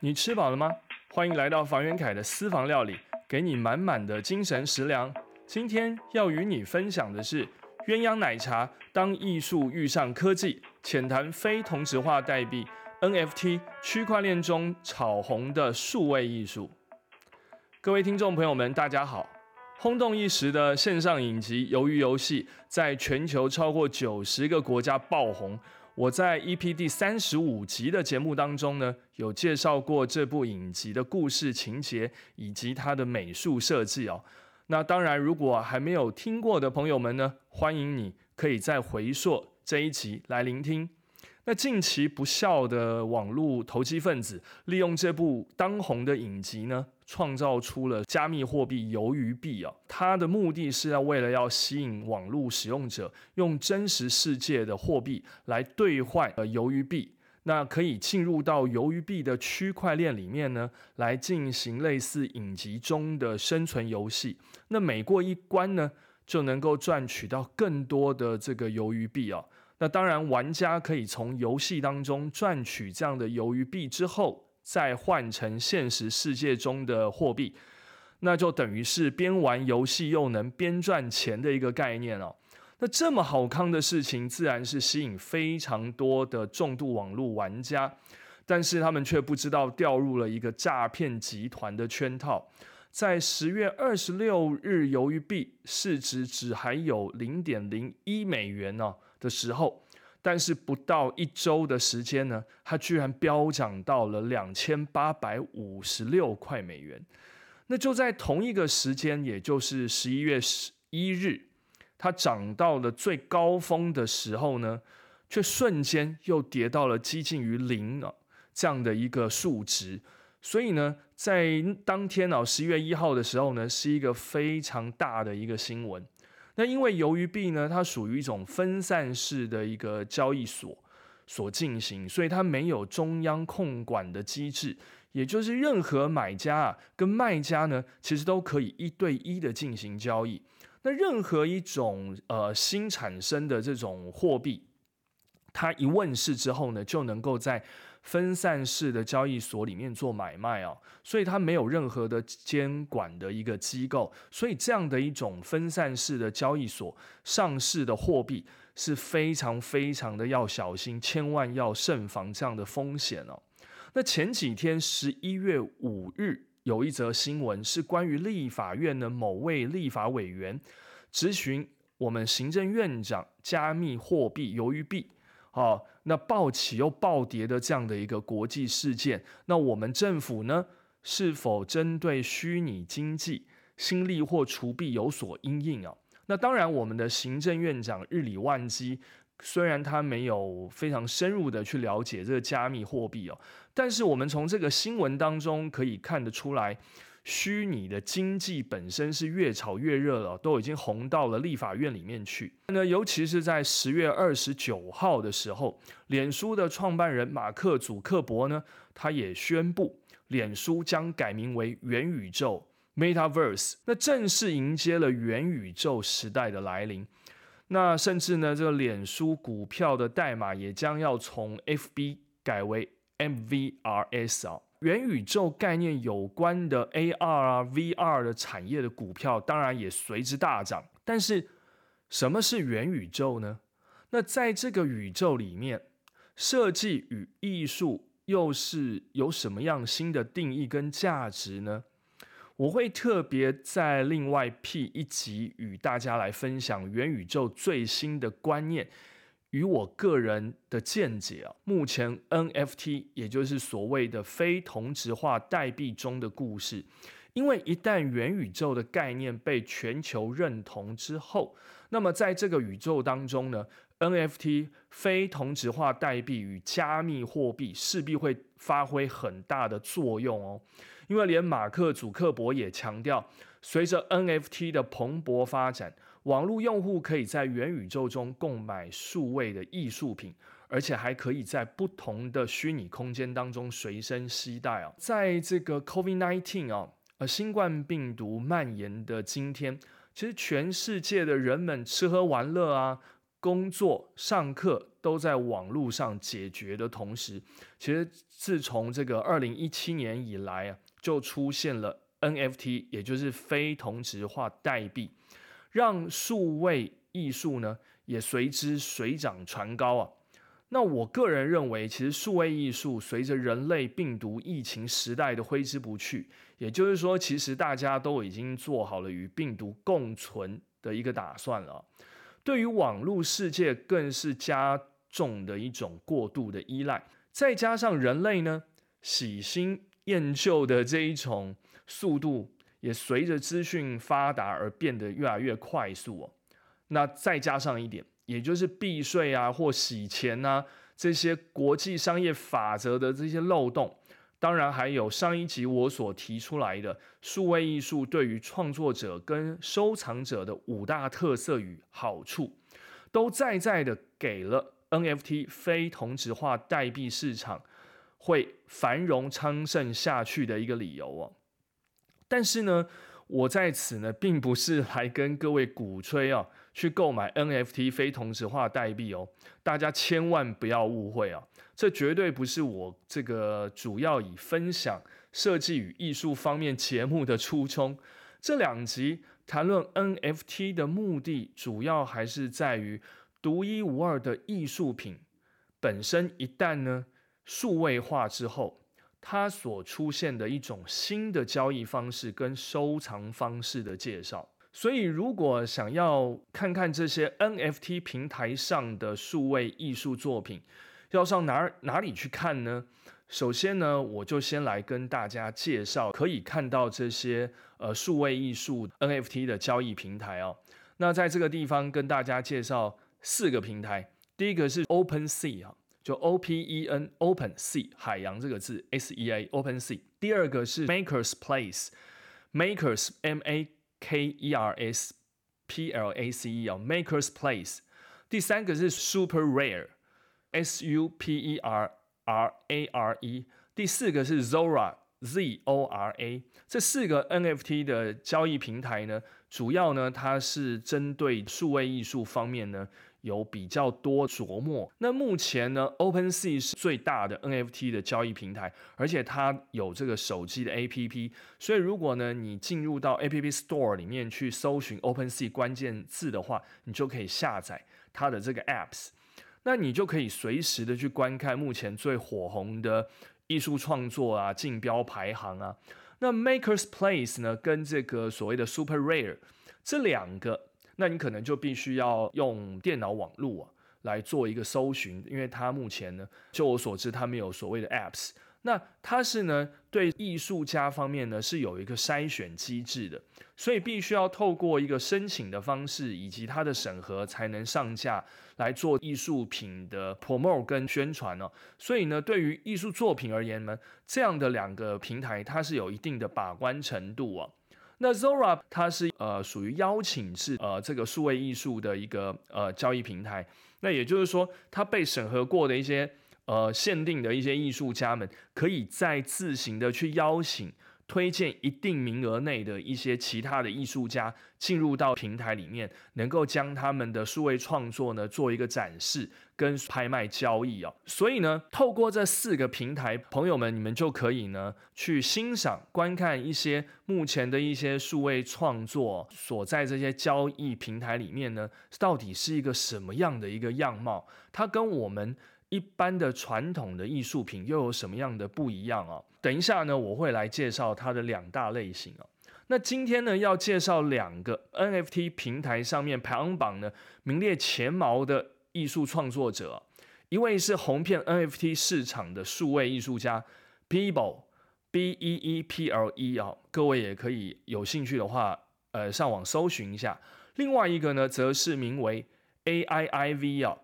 你吃饱了吗？欢迎来到房元凯的私房料理，给你满满的精神食粮。今天要与你分享的是鸳鸯奶茶，当艺术遇上科技，浅谈非同质化代币 NFT 区块链中炒红的数位艺术。各位听众朋友们，大家好！轰动一时的线上影集《鱿鱼游戏》在全球超过九十个国家爆红。我在 EP 第三十五集的节目当中呢，有介绍过这部影集的故事情节以及它的美术设计哦。那当然，如果还没有听过的朋友们呢，欢迎你可以再回溯这一集来聆听。那近期不孝的网络投机分子，利用这部当红的影集呢，创造出了加密货币鱿鱼币啊。它的目的是要为了要吸引网络使用者，用真实世界的货币来兑换呃鱿鱼币，那可以进入到鱿鱼币的区块链里面呢，来进行类似影集中的生存游戏。那每过一关呢，就能够赚取到更多的这个鱿鱼币啊。那当然，玩家可以从游戏当中赚取这样的鱿鱼币之后，再换成现实世界中的货币，那就等于是边玩游戏又能边赚钱的一个概念哦。那这么好康的事情，自然是吸引非常多的重度网络玩家，但是他们却不知道掉入了一个诈骗集团的圈套。在十月二十六日，由于币市值只还有零点零一美元呢的时候，但是不到一周的时间呢，它居然飙涨到了两千八百五十六块美元。那就在同一个时间，也就是十一月十一日，它涨到了最高峰的时候呢，却瞬间又跌到了接近于零啊这样的一个数值。所以呢，在当天哦，十一月一号的时候呢，是一个非常大的一个新闻。那因为由于币呢，它属于一种分散式的一个交易所所进行，所以它没有中央控管的机制，也就是任何买家啊跟卖家呢，其实都可以一对一的进行交易。那任何一种呃新产生的这种货币。它一问世之后呢，就能够在分散式的交易所里面做买卖啊，所以它没有任何的监管的一个机构，所以这样的一种分散式的交易所上市的货币是非常非常的要小心，千万要慎防这样的风险哦。那前几天十一月五日有一则新闻是关于立法院的某位立法委员质询我们行政院长加密货币鱿鱼币。好，那暴起又暴跌的这样的一个国际事件，那我们政府呢，是否针对虚拟经济新利或除弊有所应应啊？那当然，我们的行政院长日理万机，虽然他没有非常深入的去了解这个加密货币哦，但是我们从这个新闻当中可以看得出来。虚拟的经济本身是越炒越热了，都已经红到了立法院里面去。那尤其是在十月二十九号的时候，脸书的创办人马克·祖克伯呢，他也宣布，脸书将改名为元宇宙 （Metaverse），那正式迎接了元宇宙时代的来临。那甚至呢，这个脸书股票的代码也将要从 FB 改为 MVRS 啊。元宇宙概念有关的 AR 啊、VR 的产业的股票，当然也随之大涨。但是，什么是元宇宙呢？那在这个宇宙里面，设计与艺术又是有什么样新的定义跟价值呢？我会特别在另外辟一集与大家来分享元宇宙最新的观念。与我个人的见解啊，目前 NFT 也就是所谓的非同质化代币中的故事，因为一旦元宇宙的概念被全球认同之后，那么在这个宇宙当中呢，NFT 非同质化代币与加密货币势必会发挥很大的作用哦，因为连马克·祖克伯也强调。随着 NFT 的蓬勃发展，网络用户可以在元宇宙中购买数位的艺术品，而且还可以在不同的虚拟空间当中随身携带啊。在这个 COVID-19 啊，呃，新冠病毒蔓延的今天，其实全世界的人们吃喝玩乐啊。工作、上课都在网络上解决的同时，其实自从这个二零一七年以来啊，就出现了 NFT，也就是非同质化代币，让数位艺术呢也随之水涨船高啊。那我个人认为，其实数位艺术随着人类病毒疫情时代的挥之不去，也就是说，其实大家都已经做好了与病毒共存的一个打算了。对于网络世界，更是加重的一种过度的依赖。再加上人类呢喜新厌旧的这一种速度，也随着资讯发达而变得越来越快速哦。那再加上一点。也就是避税啊，或洗钱啊，这些国际商业法则的这些漏洞，当然还有上一集我所提出来的数位艺术对于创作者跟收藏者的五大特色与好处，都在在的给了 NFT 非同质化代币市场会繁荣昌盛下去的一个理由哦。但是呢，我在此呢，并不是来跟各位鼓吹啊。去购买 NFT 非同质化代币哦，大家千万不要误会啊！这绝对不是我这个主要以分享设计与艺术方面节目的初衷。这两集谈论 NFT 的目的，主要还是在于独一无二的艺术品本身一旦呢数位化之后，它所出现的一种新的交易方式跟收藏方式的介绍。所以，如果想要看看这些 NFT 平台上的数位艺术作品，要上哪哪里去看呢？首先呢，我就先来跟大家介绍可以看到这些呃数位艺术 NFT 的交易平台哦。那在这个地方跟大家介绍四个平台，第一个是 Open Sea 啊，就 O P E N Open Sea 海洋这个字 S E A Open Sea。第二个是 Makers Place Makers M A K E R S P L A C E 啊，Makers Place。第三个是 Super Rare，S U P E R R A R E。第四个是 Zora，Z O R A。这四个 NFT 的交易平台呢，主要呢，它是针对数位艺术方面呢。有比较多琢磨。那目前呢，OpenSea 是最大的 NFT 的交易平台，而且它有这个手机的 APP。所以如果呢，你进入到 App Store 里面去搜寻 OpenSea 关键字的话，你就可以下载它的这个 Apps。那你就可以随时的去观看目前最火红的艺术创作啊、竞标排行啊。那 Makers Place 呢，跟这个所谓的 Super Rare 这两个。那你可能就必须要用电脑网络啊来做一个搜寻，因为它目前呢，就我所知，它没有所谓的 apps。那它是呢，对艺术家方面呢是有一个筛选机制的，所以必须要透过一个申请的方式以及它的审核，才能上架来做艺术品的 promote 跟宣传哦。所以呢，对于艺术作品而言呢，这样的两个平台，它是有一定的把关程度啊。那 Zora 它是呃属于邀请制呃这个数位艺术的一个呃交易平台，那也就是说它被审核过的一些呃限定的一些艺术家们，可以再自行的去邀请。推荐一定名额内的一些其他的艺术家进入到平台里面，能够将他们的数位创作呢做一个展示跟拍卖交易哦。所以呢，透过这四个平台，朋友们你们就可以呢去欣赏、观看一些目前的一些数位创作所在这些交易平台里面呢，到底是一个什么样的一个样貌？它跟我们。一般的传统的艺术品又有什么样的不一样啊？等一下呢，我会来介绍它的两大类型啊。那今天呢，要介绍两个 NFT 平台上面排行榜呢名列前茅的艺术创作者，一位是红遍 NFT 市场的数位艺术家 Peeple，B E E P L E 啊，各位也可以有兴趣的话，呃，上网搜寻一下。另外一个呢，则是名为 A I I V 啊。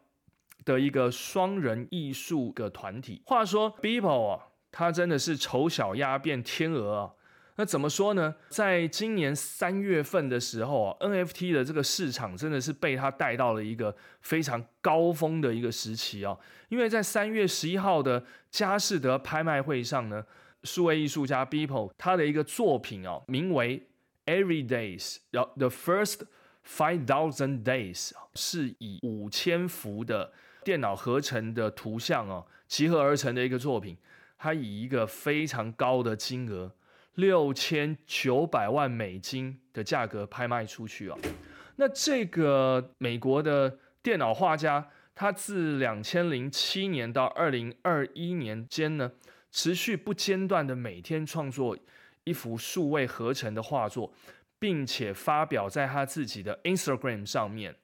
的一个双人艺术的团体。话说，Beeple 啊，他真的是丑小鸭变天鹅啊。那怎么说呢？在今年三月份的时候啊，NFT 的这个市场真的是被他带到了一个非常高峰的一个时期啊。因为在三月十一号的佳士得拍卖会上呢，数位艺术家 Beeple 他的一个作品啊，名为 Every Days，然后 The First Five Thousand Days》是以五千幅的电脑合成的图像哦，集合而成的一个作品。它以一个非常高的金额，六千九百万美金的价格拍卖出去哦。那这个美国的电脑画家，他自两千零七年到二零二一年间呢，持续不间断的每天创作一幅数位合成的画作。并且发表在他自己的 Instagram 上面。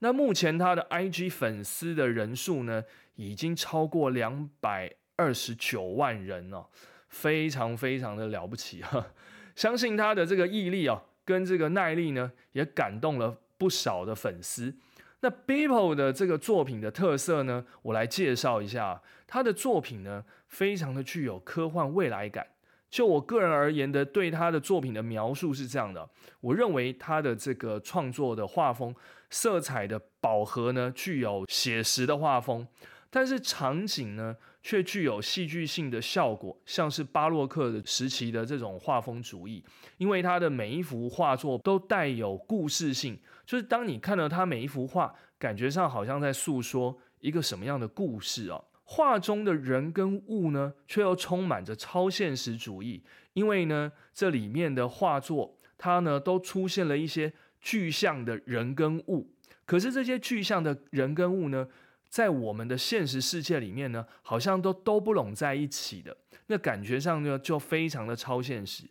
那目前他的 IG 粉丝的人数呢，已经超过两百二十九万人哦，非常非常的了不起哈！相信他的这个毅力啊，跟这个耐力呢，也感动了不少的粉丝。那 People 的这个作品的特色呢，我来介绍一下。他的作品呢，非常的具有科幻未来感。就我个人而言的，对他的作品的描述是这样的：我认为他的这个创作的画风、色彩的饱和呢，具有写实的画风，但是场景呢，却具有戏剧性的效果，像是巴洛克时期的这种画风主义。因为他的每一幅画作都带有故事性，就是当你看到他每一幅画，感觉上好像在诉说一个什么样的故事哦。画中的人跟物呢，却又充满着超现实主义，因为呢，这里面的画作它呢都出现了一些具象的人跟物，可是这些具象的人跟物呢，在我们的现实世界里面呢，好像都都不拢在一起的，那感觉上呢就非常的超现实。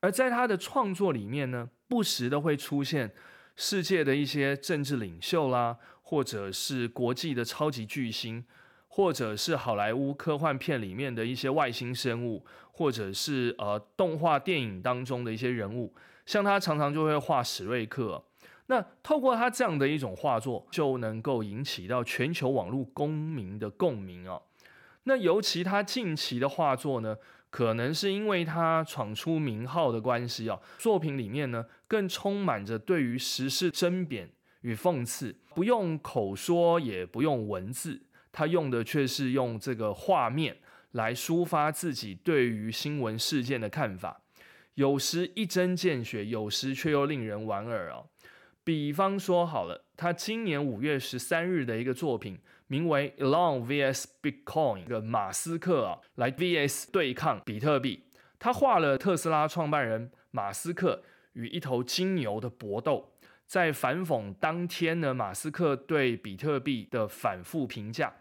而在他的创作里面呢，不时的会出现世界的一些政治领袖啦，或者是国际的超级巨星。或者是好莱坞科幻片里面的一些外星生物，或者是呃动画电影当中的一些人物，像他常常就会画史瑞克。那透过他这样的一种画作，就能够引起到全球网络公民的共鸣哦。那尤其他近期的画作呢，可能是因为他闯出名号的关系哦，作品里面呢更充满着对于时事争辩与讽刺，不用口说，也不用文字。他用的却是用这个画面来抒发自己对于新闻事件的看法，有时一针见血，有时却又令人莞尔哦。比方说，好了，他今年五月十三日的一个作品，名为《Elon vs Bitcoin》的马斯克啊，来 VS 对抗比特币。他画了特斯拉创办人马斯克与一头金牛的搏斗。在反讽当天呢，马斯克对比特币的反复评价。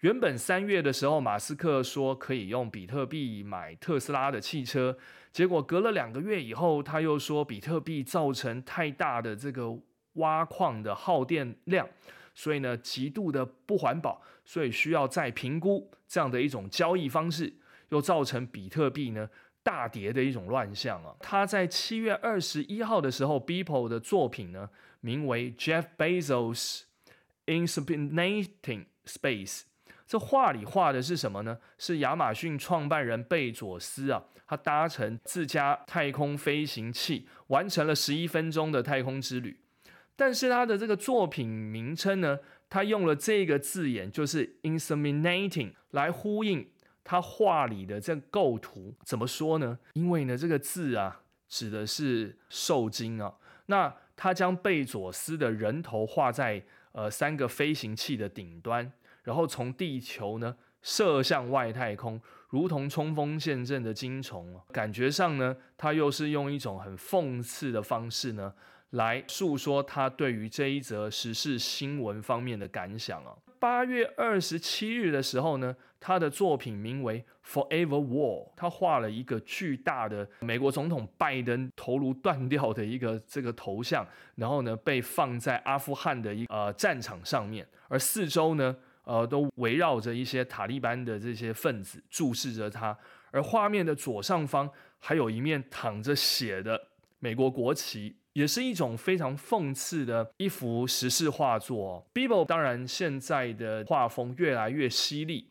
原本三月的时候，马斯克说可以用比特币买特斯拉的汽车，结果隔了两个月以后，他又说比特币造成太大的这个挖矿的耗电量，所以呢极度的不环保，所以需要再评估这样的一种交易方式，又造成比特币呢。大跌的一种乱象啊！他在七月二十一号的时候，Beeple 的作品呢，名为 Jeff Bezos Inspirating Space。这画里画的是什么呢？是亚马逊创办人贝佐斯啊，他搭乘自家太空飞行器，完成了十一分钟的太空之旅。但是他的这个作品名称呢，他用了这个字眼，就是 Inseminating，来呼应。他画里的这构图怎么说呢？因为呢，这个字啊，指的是受精啊。那他将贝佐斯的人头画在呃三个飞行器的顶端，然后从地球呢射向外太空，如同冲锋陷阵的精虫。感觉上呢，他又是用一种很讽刺的方式呢。来诉说他对于这一则时事新闻方面的感想啊。八月二十七日的时候呢，他的作品名为《Forever War》，他画了一个巨大的美国总统拜登头颅断掉的一个这个头像，然后呢被放在阿富汗的一呃战场上面，而四周呢呃都围绕着一些塔利班的这些分子注视着他，而画面的左上方还有一面淌着血的美国国旗。也是一种非常讽刺的一幅时事画作。Bibo 当然现在的画风越来越犀利，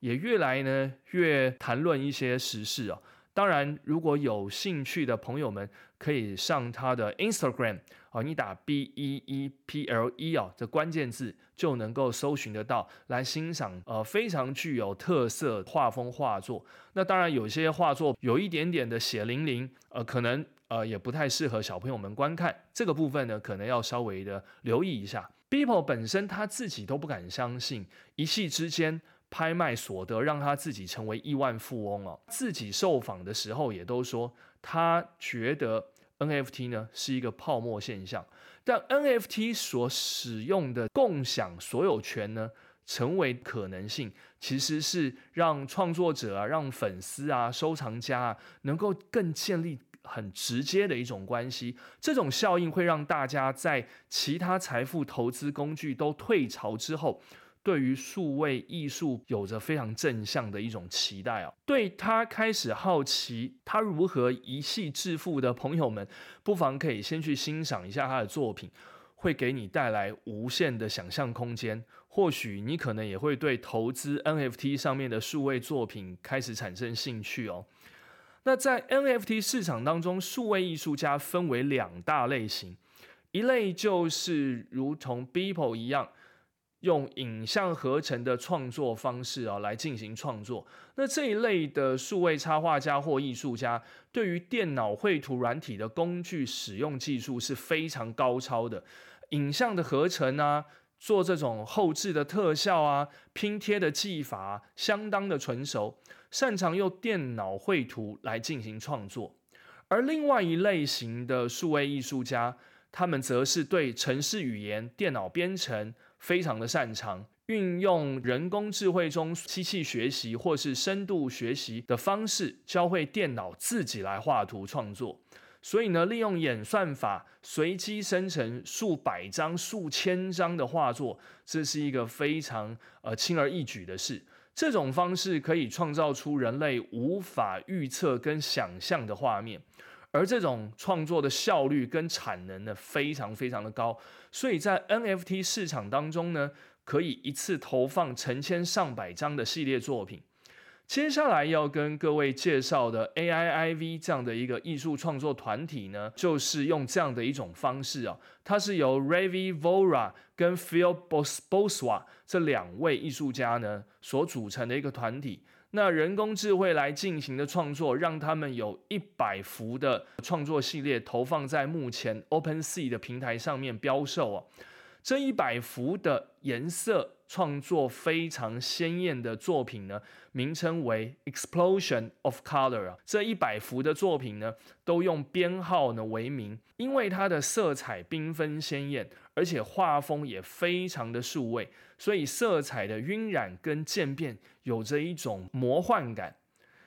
也越来呢越谈论一些时事啊。当然，如果有兴趣的朋友们，可以上他的 Instagram 啊，你打 B E E P L E 啊这关键字就能够搜寻得到，来欣赏呃非常具有特色画风画作。那当然有些画作有一点点的血淋淋，呃可能。呃，也不太适合小朋友们观看。这个部分呢，可能要稍微的留意一下。People 本身他自己都不敢相信，一夕之间拍卖所得让他自己成为亿万富翁哦。自己受访的时候也都说，他觉得 NFT 呢是一个泡沫现象，但 NFT 所使用的共享所有权呢？成为可能性，其实是让创作者啊、让粉丝啊、收藏家啊，能够更建立很直接的一种关系。这种效应会让大家在其他财富投资工具都退潮之后，对于数位艺术有着非常正向的一种期待啊。对他开始好奇他如何一系致富的朋友们，不妨可以先去欣赏一下他的作品。会给你带来无限的想象空间，或许你可能也会对投资 NFT 上面的数位作品开始产生兴趣哦。那在 NFT 市场当中，数位艺术家分为两大类型，一类就是如同 Beeple 一样。用影像合成的创作方式啊来进行创作，那这一类的数位插画家或艺术家，对于电脑绘图软体的工具使用技术是非常高超的，影像的合成啊，做这种后置的特效啊，拼贴的技法相当的纯熟，擅长用电脑绘图来进行创作。而另外一类型的数位艺术家，他们则是对程式语言、电脑编程。非常的擅长运用人工智慧中机器学习或是深度学习的方式，教会电脑自己来画图创作。所以呢，利用演算法随机生成数百张、数千张的画作，这是一个非常呃轻而易举的事。这种方式可以创造出人类无法预测跟想象的画面。而这种创作的效率跟产能呢，非常非常的高，所以在 NFT 市场当中呢，可以一次投放成千上百张的系列作品。接下来要跟各位介绍的 AIIV 这样的一个艺术创作团体呢，就是用这样的一种方式啊，它是由 Ravi Vora 跟 Phil Bosboswa 这两位艺术家呢所组成的一个团体。那人工智慧来进行的创作，让他们有一百幅的创作系列投放在目前 OpenSea 的平台上面标售哦。这一百幅的颜色创作非常鲜艳的作品呢，名称为 Explosion of Color 啊。这一百幅的作品呢，都用编号呢为名，因为它的色彩缤纷鲜艳，而且画风也非常的数位，所以色彩的晕染跟渐变有着一种魔幻感，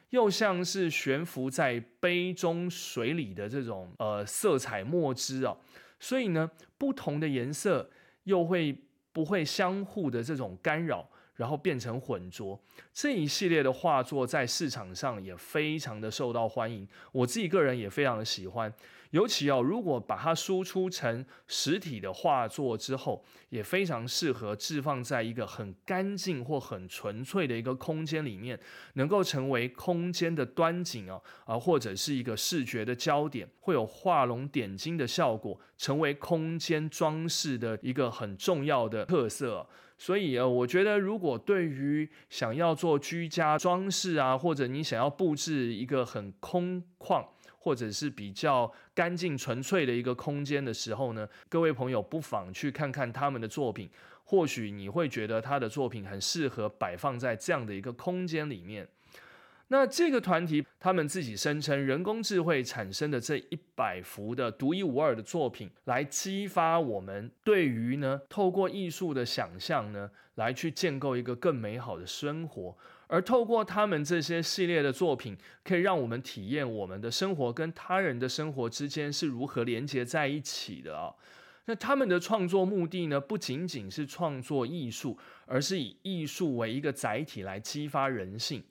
又像是悬浮在杯中水里的这种呃色彩墨汁啊。所以呢，不同的颜色。又会不会相互的这种干扰？然后变成浑浊，这一系列的画作在市场上也非常的受到欢迎。我自己个人也非常的喜欢，尤其哦，如果把它输出成实体的画作之后，也非常适合置放在一个很干净或很纯粹的一个空间里面，能够成为空间的端景哦，啊，或者是一个视觉的焦点，会有画龙点睛的效果，成为空间装饰的一个很重要的特色。所以呃，我觉得如果对于想要做居家装饰啊，或者你想要布置一个很空旷或者是比较干净纯粹的一个空间的时候呢，各位朋友不妨去看看他们的作品，或许你会觉得他的作品很适合摆放在这样的一个空间里面。那这个团体，他们自己声称，人工智慧产生的这一百幅的独一无二的作品，来激发我们对于呢，透过艺术的想象呢，来去建构一个更美好的生活。而透过他们这些系列的作品，可以让我们体验我们的生活跟他人的生活之间是如何连接在一起的啊。那他们的创作目的呢，不仅仅是创作艺术，而是以艺术为一个载体来激发人性。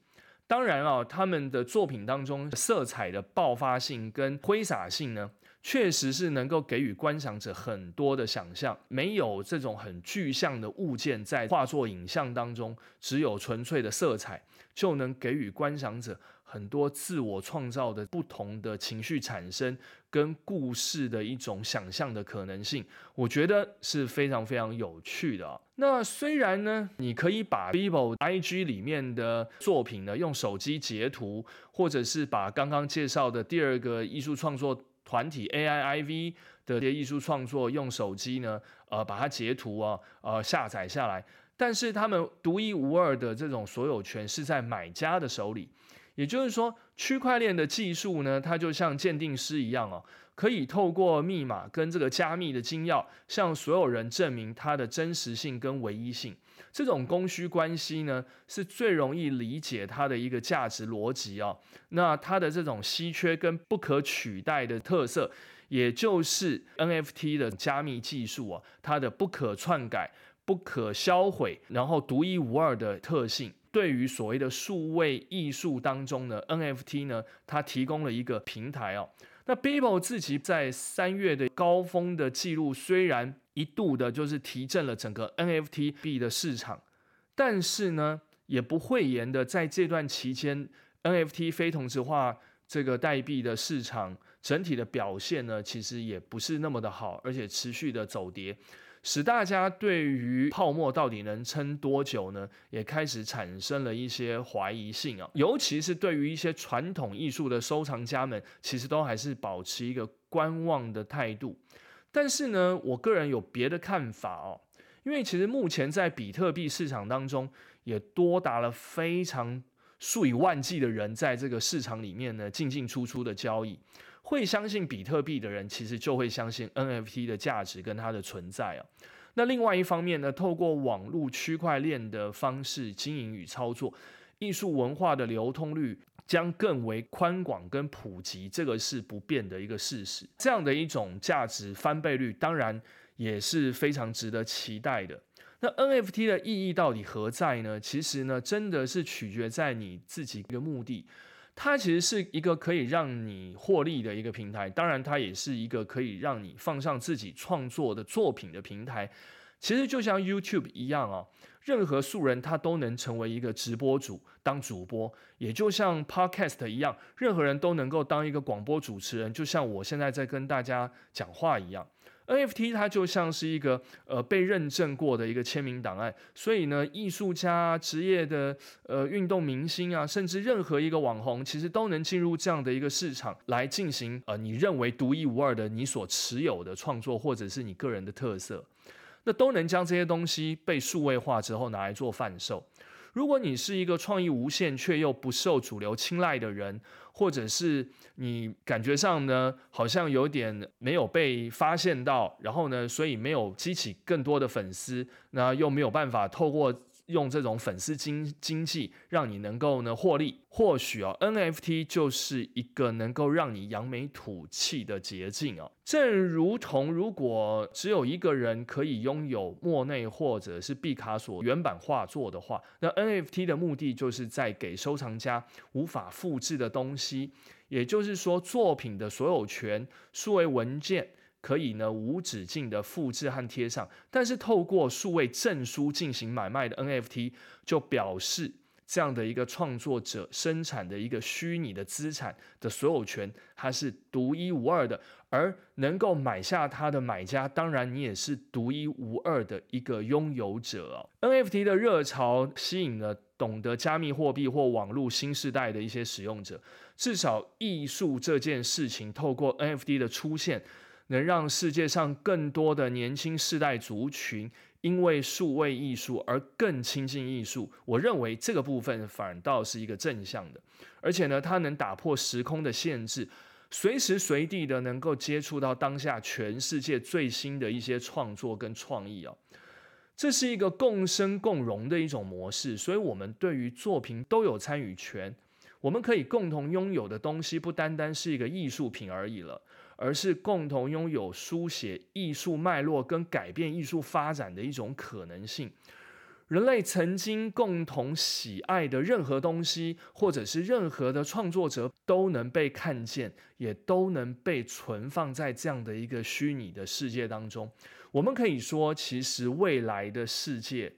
当然啊，他们的作品当中色彩的爆发性跟挥洒性呢，确实是能够给予观赏者很多的想象。没有这种很具象的物件在画作影像当中，只有纯粹的色彩，就能给予观赏者。很多自我创造的不同的情绪产生跟故事的一种想象的可能性，我觉得是非常非常有趣的。那虽然呢，你可以把 Vivo IG 里面的作品呢用手机截图，或者是把刚刚介绍的第二个艺术创作。团体 AIIV 的这些艺术创作，用手机呢，呃，把它截图啊，呃，下载下来。但是他们独一无二的这种所有权是在买家的手里，也就是说，区块链的技术呢，它就像鉴定师一样哦，可以透过密码跟这个加密的金钥，向所有人证明它的真实性跟唯一性。这种供需关系呢，是最容易理解它的一个价值逻辑哦。那它的这种稀缺跟不可取代的特色，也就是 NFT 的加密技术啊，它的不可篡改。不可销毁，然后独一无二的特性，对于所谓的数位艺术当中呢，NFT 呢，它提供了一个平台哦。那 Bibo 自己在三月的高峰的记录，虽然一度的就是提振了整个 NFT 币的市场，但是呢，也不讳言的，在这段期间，NFT 非同质化这个代币的市场整体的表现呢，其实也不是那么的好，而且持续的走跌。使大家对于泡沫到底能撑多久呢，也开始产生了一些怀疑性啊。尤其是对于一些传统艺术的收藏家们，其实都还是保持一个观望的态度。但是呢，我个人有别的看法哦，因为其实目前在比特币市场当中，也多达了非常数以万计的人在这个市场里面呢进进出出的交易。会相信比特币的人，其实就会相信 NFT 的价值跟它的存在啊。那另外一方面呢，透过网络区块链的方式经营与操作，艺术文化的流通率将更为宽广跟普及，这个是不变的一个事实。这样的一种价值翻倍率，当然也是非常值得期待的。那 NFT 的意义到底何在呢？其实呢，真的是取决在你自己的目的。它其实是一个可以让你获利的一个平台，当然它也是一个可以让你放上自己创作的作品的平台。其实就像 YouTube 一样啊，任何素人他都能成为一个直播主当主播，也就像 Podcast 一样，任何人都能够当一个广播主持人，就像我现在在跟大家讲话一样。NFT 它就像是一个呃被认证过的一个签名档案，所以呢，艺术家、职业的呃运动明星啊，甚至任何一个网红，其实都能进入这样的一个市场来进行呃你认为独一无二的你所持有的创作，或者是你个人的特色，那都能将这些东西被数位化之后拿来做贩售。如果你是一个创意无限却又不受主流青睐的人，或者是你感觉上呢，好像有点没有被发现到，然后呢，所以没有激起更多的粉丝，那又没有办法透过。用这种粉丝经经济，让你能够呢获利，或许啊 NFT 就是一个能够让你扬眉吐气的捷径啊。正如同如果只有一个人可以拥有莫内或者是毕卡索原版画作的话，那 NFT 的目的就是在给收藏家无法复制的东西，也就是说作品的所有权、数位文件。可以呢无止境的复制和贴上，但是透过数位证书进行买卖的 NFT 就表示这样的一个创作者生产的一个虚拟的资产的所有权，它是独一无二的，而能够买下它的买家，当然你也是独一无二的一个拥有者哦。NFT 的热潮吸引了懂得加密货币或网络新时代的一些使用者，至少艺术这件事情透过 NFT 的出现。能让世界上更多的年轻世代族群因为数位艺术而更亲近艺术，我认为这个部分反倒是一个正向的，而且呢，它能打破时空的限制，随时随地的能够接触到当下全世界最新的一些创作跟创意啊，这是一个共生共荣的一种模式，所以我们对于作品都有参与权。我们可以共同拥有的东西，不单单是一个艺术品而已了，而是共同拥有书写艺术脉络跟改变艺术发展的一种可能性。人类曾经共同喜爱的任何东西，或者是任何的创作者，都能被看见，也都能被存放在这样的一个虚拟的世界当中。我们可以说，其实未来的世界，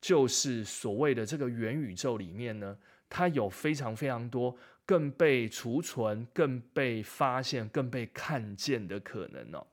就是所谓的这个元宇宙里面呢。它有非常非常多更被储存、更被发现、更被看见的可能哦。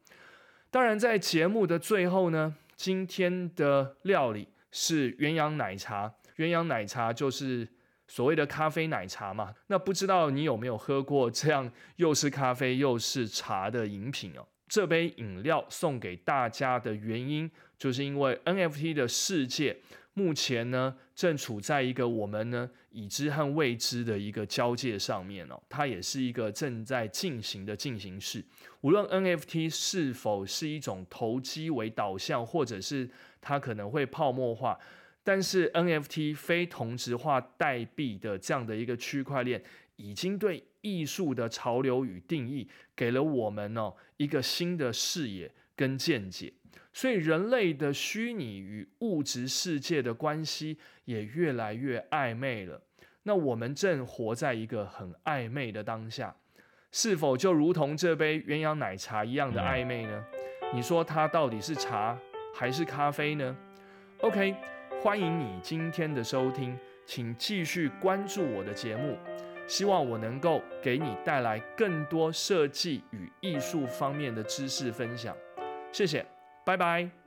当然，在节目的最后呢，今天的料理是鸳鸯奶茶。鸳鸯奶茶就是所谓的咖啡奶茶嘛。那不知道你有没有喝过这样又是咖啡又是茶的饮品哦？这杯饮料送给大家的原因，就是因为 NFT 的世界目前呢，正处在一个我们呢已知和未知的一个交界上面哦。它也是一个正在进行的进行式。无论 NFT 是否是一种投机为导向，或者是它可能会泡沫化，但是 NFT 非同质化代币的这样的一个区块链，已经对。艺术的潮流与定义，给了我们哦一个新的视野跟见解，所以人类的虚拟与物质世界的关系也越来越暧昧了。那我们正活在一个很暧昧的当下，是否就如同这杯鸳鸯奶茶一样的暧昧呢？你说它到底是茶还是咖啡呢？OK，欢迎你今天的收听，请继续关注我的节目。希望我能够给你带来更多设计与艺术方面的知识分享，谢谢，拜拜。